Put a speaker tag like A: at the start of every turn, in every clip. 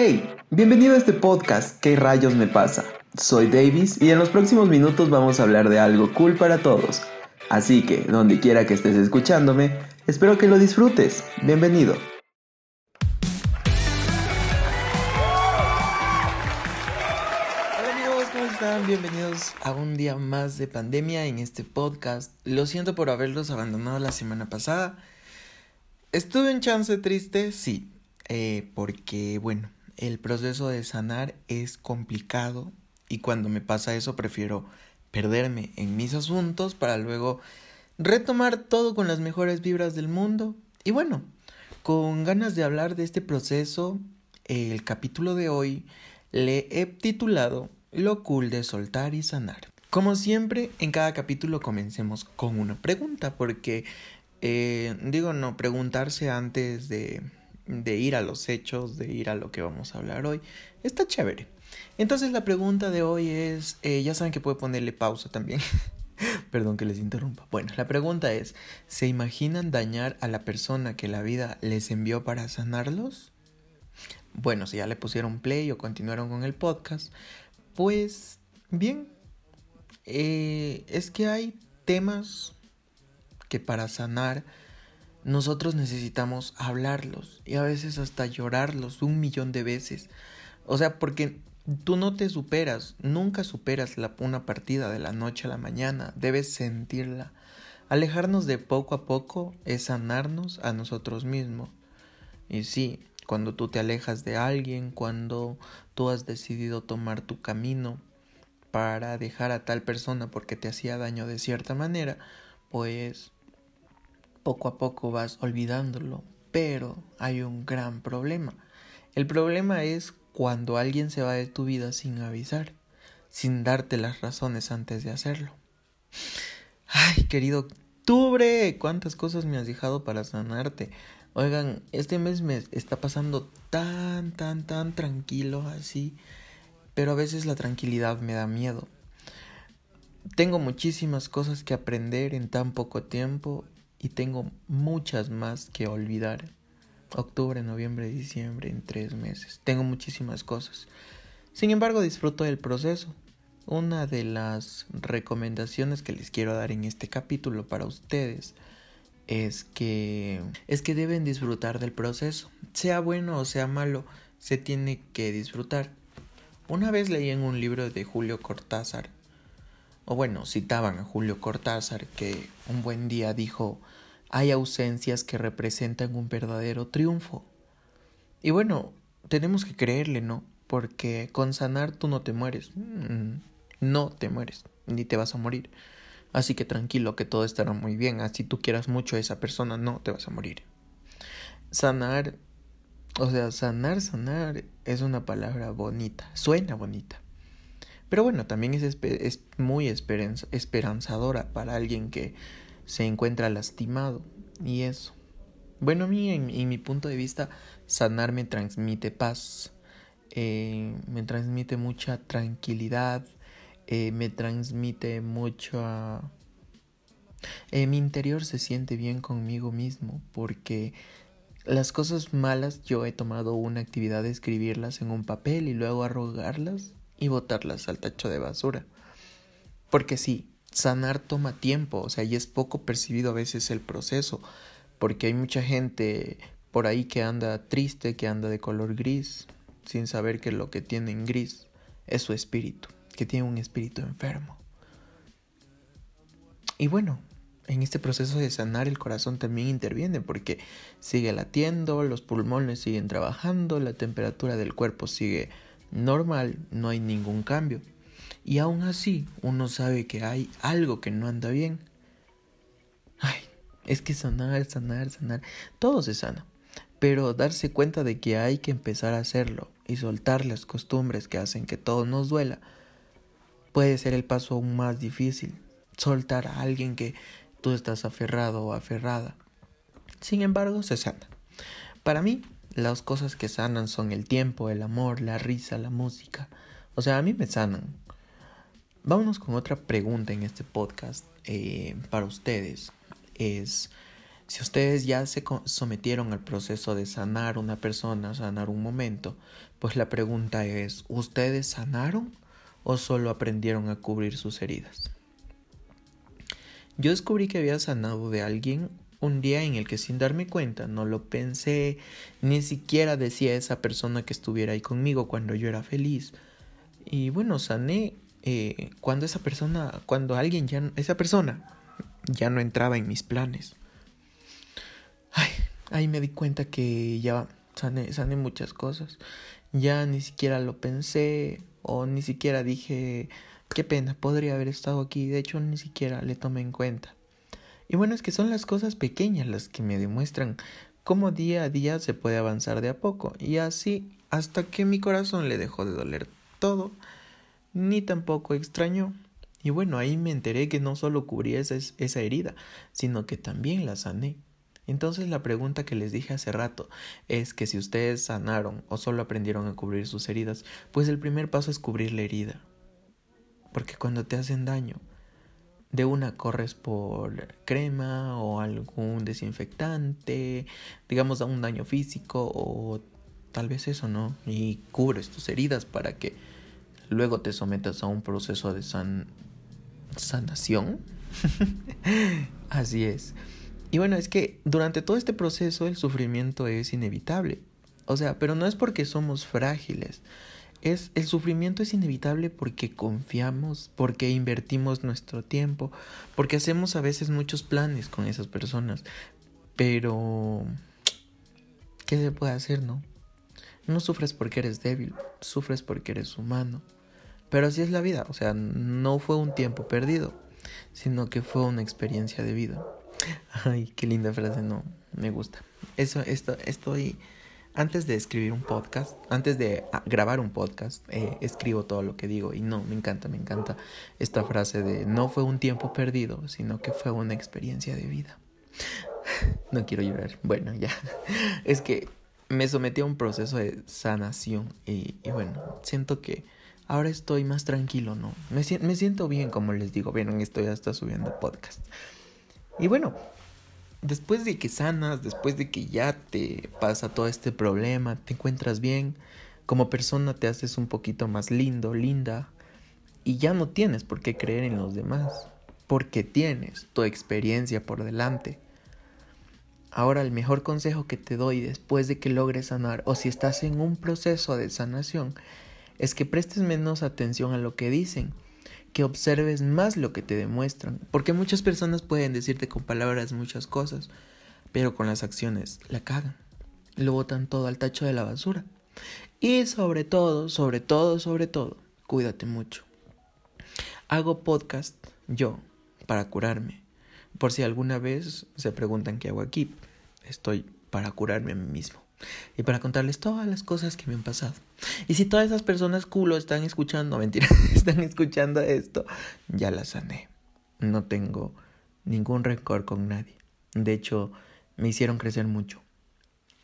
A: Hey, bienvenido a este podcast ¿Qué rayos me pasa? Soy Davis y en los próximos minutos vamos a hablar de algo cool para todos. Así que, donde quiera que estés escuchándome, espero que lo disfrutes. Bienvenido. Hola amigos, ¿cómo están? Bienvenidos a un día más de pandemia en este podcast. Lo siento por haberlos abandonado la semana pasada. ¿Estuve en chance triste? Sí, eh, porque bueno, el proceso de sanar es complicado y cuando me pasa eso prefiero perderme en mis asuntos para luego retomar todo con las mejores vibras del mundo. Y bueno, con ganas de hablar de este proceso, el capítulo de hoy le he titulado Lo cool de soltar y sanar. Como siempre, en cada capítulo comencemos con una pregunta, porque eh, digo, no, preguntarse antes de, de ir a los hechos, de ir a lo que vamos a hablar hoy. Está chévere. Entonces la pregunta de hoy es, eh, ya saben que puede ponerle pausa también. Perdón que les interrumpa. Bueno, la pregunta es, ¿se imaginan dañar a la persona que la vida les envió para sanarlos? Bueno, si ya le pusieron play o continuaron con el podcast, pues bien, eh, es que hay temas que para sanar nosotros necesitamos hablarlos y a veces hasta llorarlos un millón de veces. O sea, porque tú no te superas, nunca superas una partida de la noche a la mañana, debes sentirla. Alejarnos de poco a poco es sanarnos a nosotros mismos. Y sí, cuando tú te alejas de alguien, cuando tú has decidido tomar tu camino para dejar a tal persona porque te hacía daño de cierta manera, pues poco a poco vas olvidándolo, pero hay un gran problema. El problema es cuando alguien se va de tu vida sin avisar, sin darte las razones antes de hacerlo. Ay, querido octubre, cuántas cosas me has dejado para sanarte. Oigan, este mes me está pasando tan, tan, tan tranquilo así, pero a veces la tranquilidad me da miedo. Tengo muchísimas cosas que aprender en tan poco tiempo y tengo muchas más que olvidar. Octubre, noviembre, diciembre, en tres meses. Tengo muchísimas cosas. Sin embargo, disfruto del proceso. Una de las recomendaciones que les quiero dar en este capítulo para ustedes es que es que deben disfrutar del proceso. Sea bueno o sea malo, se tiene que disfrutar. Una vez leí en un libro de Julio Cortázar o bueno, citaban a Julio Cortázar que un buen día dijo, hay ausencias que representan un verdadero triunfo. Y bueno, tenemos que creerle, ¿no? Porque con sanar tú no te mueres, mm, no te mueres, ni te vas a morir. Así que tranquilo que todo estará muy bien, así tú quieras mucho a esa persona, no te vas a morir. Sanar, o sea, sanar, sanar es una palabra bonita, suena bonita pero bueno, también es, es muy esperanzadora para alguien que se encuentra lastimado. Y eso. Bueno, a mí, en, mi punto de vista, sanar me transmite paz, eh, me transmite mucha tranquilidad, eh, me transmite mucha... Eh, mi interior se siente bien conmigo mismo porque las cosas malas yo he tomado una actividad de escribirlas en un papel y luego arrogarlas y botarlas al tacho de basura. Porque sí, sanar toma tiempo, o sea, y es poco percibido a veces el proceso, porque hay mucha gente por ahí que anda triste, que anda de color gris, sin saber que lo que tiene en gris es su espíritu, que tiene un espíritu enfermo. Y bueno, en este proceso de sanar el corazón también interviene porque sigue latiendo, los pulmones siguen trabajando, la temperatura del cuerpo sigue normal, no hay ningún cambio. Y aún así, uno sabe que hay algo que no anda bien. Ay, es que sanar, sanar, sanar, todo se sana. Pero darse cuenta de que hay que empezar a hacerlo y soltar las costumbres que hacen que todo nos duela, puede ser el paso aún más difícil. Soltar a alguien que tú estás aferrado o aferrada. Sin embargo, se sana. Para mí, las cosas que sanan son el tiempo, el amor, la risa, la música. O sea, a mí me sanan. Vámonos con otra pregunta en este podcast eh, para ustedes. Es, Si ustedes ya se sometieron al proceso de sanar una persona, sanar un momento, pues la pregunta es, ¿ustedes sanaron o solo aprendieron a cubrir sus heridas? Yo descubrí que había sanado de alguien un día en el que sin darme cuenta, no lo pensé, ni siquiera decía a esa persona que estuviera ahí conmigo cuando yo era feliz. Y bueno, sané eh, cuando esa persona, cuando alguien ya, esa persona ya no entraba en mis planes. Ay, ahí me di cuenta que ya sané, sané muchas cosas. Ya ni siquiera lo pensé o ni siquiera dije, qué pena, podría haber estado aquí. De hecho, ni siquiera le tomé en cuenta. Y bueno, es que son las cosas pequeñas las que me demuestran cómo día a día se puede avanzar de a poco. Y así hasta que mi corazón le dejó de doler todo, ni tampoco extrañó. Y bueno, ahí me enteré que no solo cubría esa, esa herida, sino que también la sané. Entonces la pregunta que les dije hace rato es que si ustedes sanaron o solo aprendieron a cubrir sus heridas, pues el primer paso es cubrir la herida. Porque cuando te hacen daño, de una corres por crema o algún desinfectante, digamos a un daño físico o tal vez eso, ¿no? Y cubres tus heridas para que luego te sometas a un proceso de san sanación. Así es. Y bueno, es que durante todo este proceso el sufrimiento es inevitable. O sea, pero no es porque somos frágiles. Es el sufrimiento es inevitable porque confiamos, porque invertimos nuestro tiempo, porque hacemos a veces muchos planes con esas personas. Pero ¿qué se puede hacer, no? No sufres porque eres débil, sufres porque eres humano. Pero así es la vida, o sea, no fue un tiempo perdido, sino que fue una experiencia de vida. Ay, qué linda frase, no, me gusta. Eso, esto, estoy, antes de escribir un podcast, antes de ah, grabar un podcast, eh, escribo todo lo que digo y no, me encanta, me encanta esta frase de no fue un tiempo perdido, sino que fue una experiencia de vida. No quiero llorar, bueno, ya. Es que me sometí a un proceso de sanación y, y bueno, siento que ahora estoy más tranquilo, ¿no? Me, me siento bien, como les digo, vieron, estoy hasta subiendo podcast. Y bueno, después de que sanas, después de que ya te pasa todo este problema, te encuentras bien, como persona te haces un poquito más lindo, linda, y ya no tienes por qué creer en los demás, porque tienes tu experiencia por delante. Ahora el mejor consejo que te doy después de que logres sanar o si estás en un proceso de sanación es que prestes menos atención a lo que dicen que observes más lo que te demuestran, porque muchas personas pueden decirte con palabras muchas cosas, pero con las acciones la cagan, lo botan todo al tacho de la basura. Y sobre todo, sobre todo, sobre todo, cuídate mucho. Hago podcast yo para curarme. Por si alguna vez se preguntan qué hago aquí, estoy para curarme a mí mismo y para contarles todas las cosas que me han pasado. Y si todas esas personas culo están escuchando, mentira, están escuchando esto, ya la sané. No tengo ningún rencor con nadie. De hecho, me hicieron crecer mucho.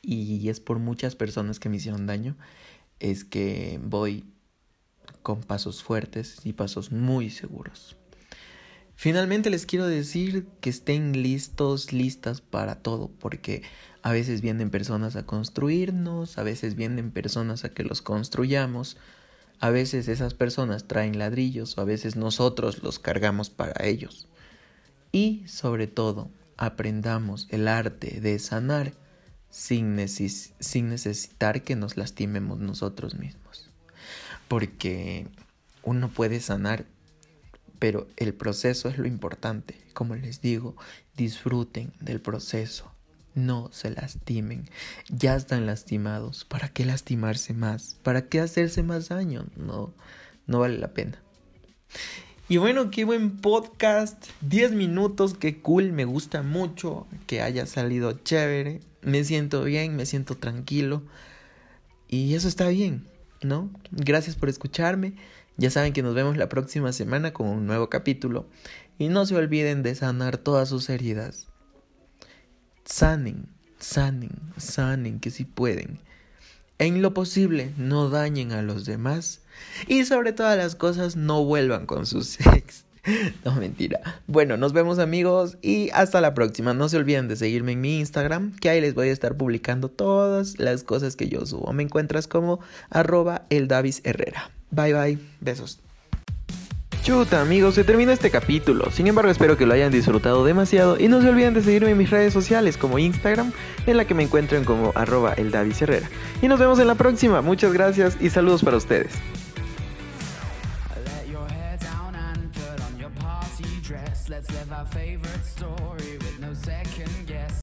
A: Y es por muchas personas que me hicieron daño, es que voy con pasos fuertes y pasos muy seguros. Finalmente les quiero decir que estén listos, listas para todo, porque a veces vienen personas a construirnos, a veces vienen personas a que los construyamos, a veces esas personas traen ladrillos o a veces nosotros los cargamos para ellos. Y sobre todo, aprendamos el arte de sanar sin, sin necesitar que nos lastimemos nosotros mismos. Porque uno puede sanar pero el proceso es lo importante. Como les digo, disfruten del proceso. No se lastimen. Ya están lastimados. ¿Para qué lastimarse más? ¿Para qué hacerse más daño? No, no vale la pena. Y bueno, qué buen podcast. 10 minutos, qué cool. Me gusta mucho que haya salido chévere. Me siento bien, me siento tranquilo. Y eso está bien, ¿no? Gracias por escucharme. Ya saben que nos vemos la próxima semana con un nuevo capítulo y no se olviden de sanar todas sus heridas. Sanen, sanen, sanen que si pueden. En lo posible no dañen a los demás y sobre todas las cosas no vuelvan con sus ex. no, mentira. Bueno, nos vemos amigos y hasta la próxima. No se olviden de seguirme en mi Instagram, que ahí les voy a estar publicando todas las cosas que yo subo. Me encuentras como arroba el Davis Herrera. Bye bye, besos. Chuta amigos, se termina este capítulo. Sin embargo, espero que lo hayan disfrutado demasiado y no se olviden de seguirme en mis redes sociales como Instagram, en la que me encuentren como arroba el. Y nos vemos en la próxima. Muchas gracias y saludos para ustedes. favorite.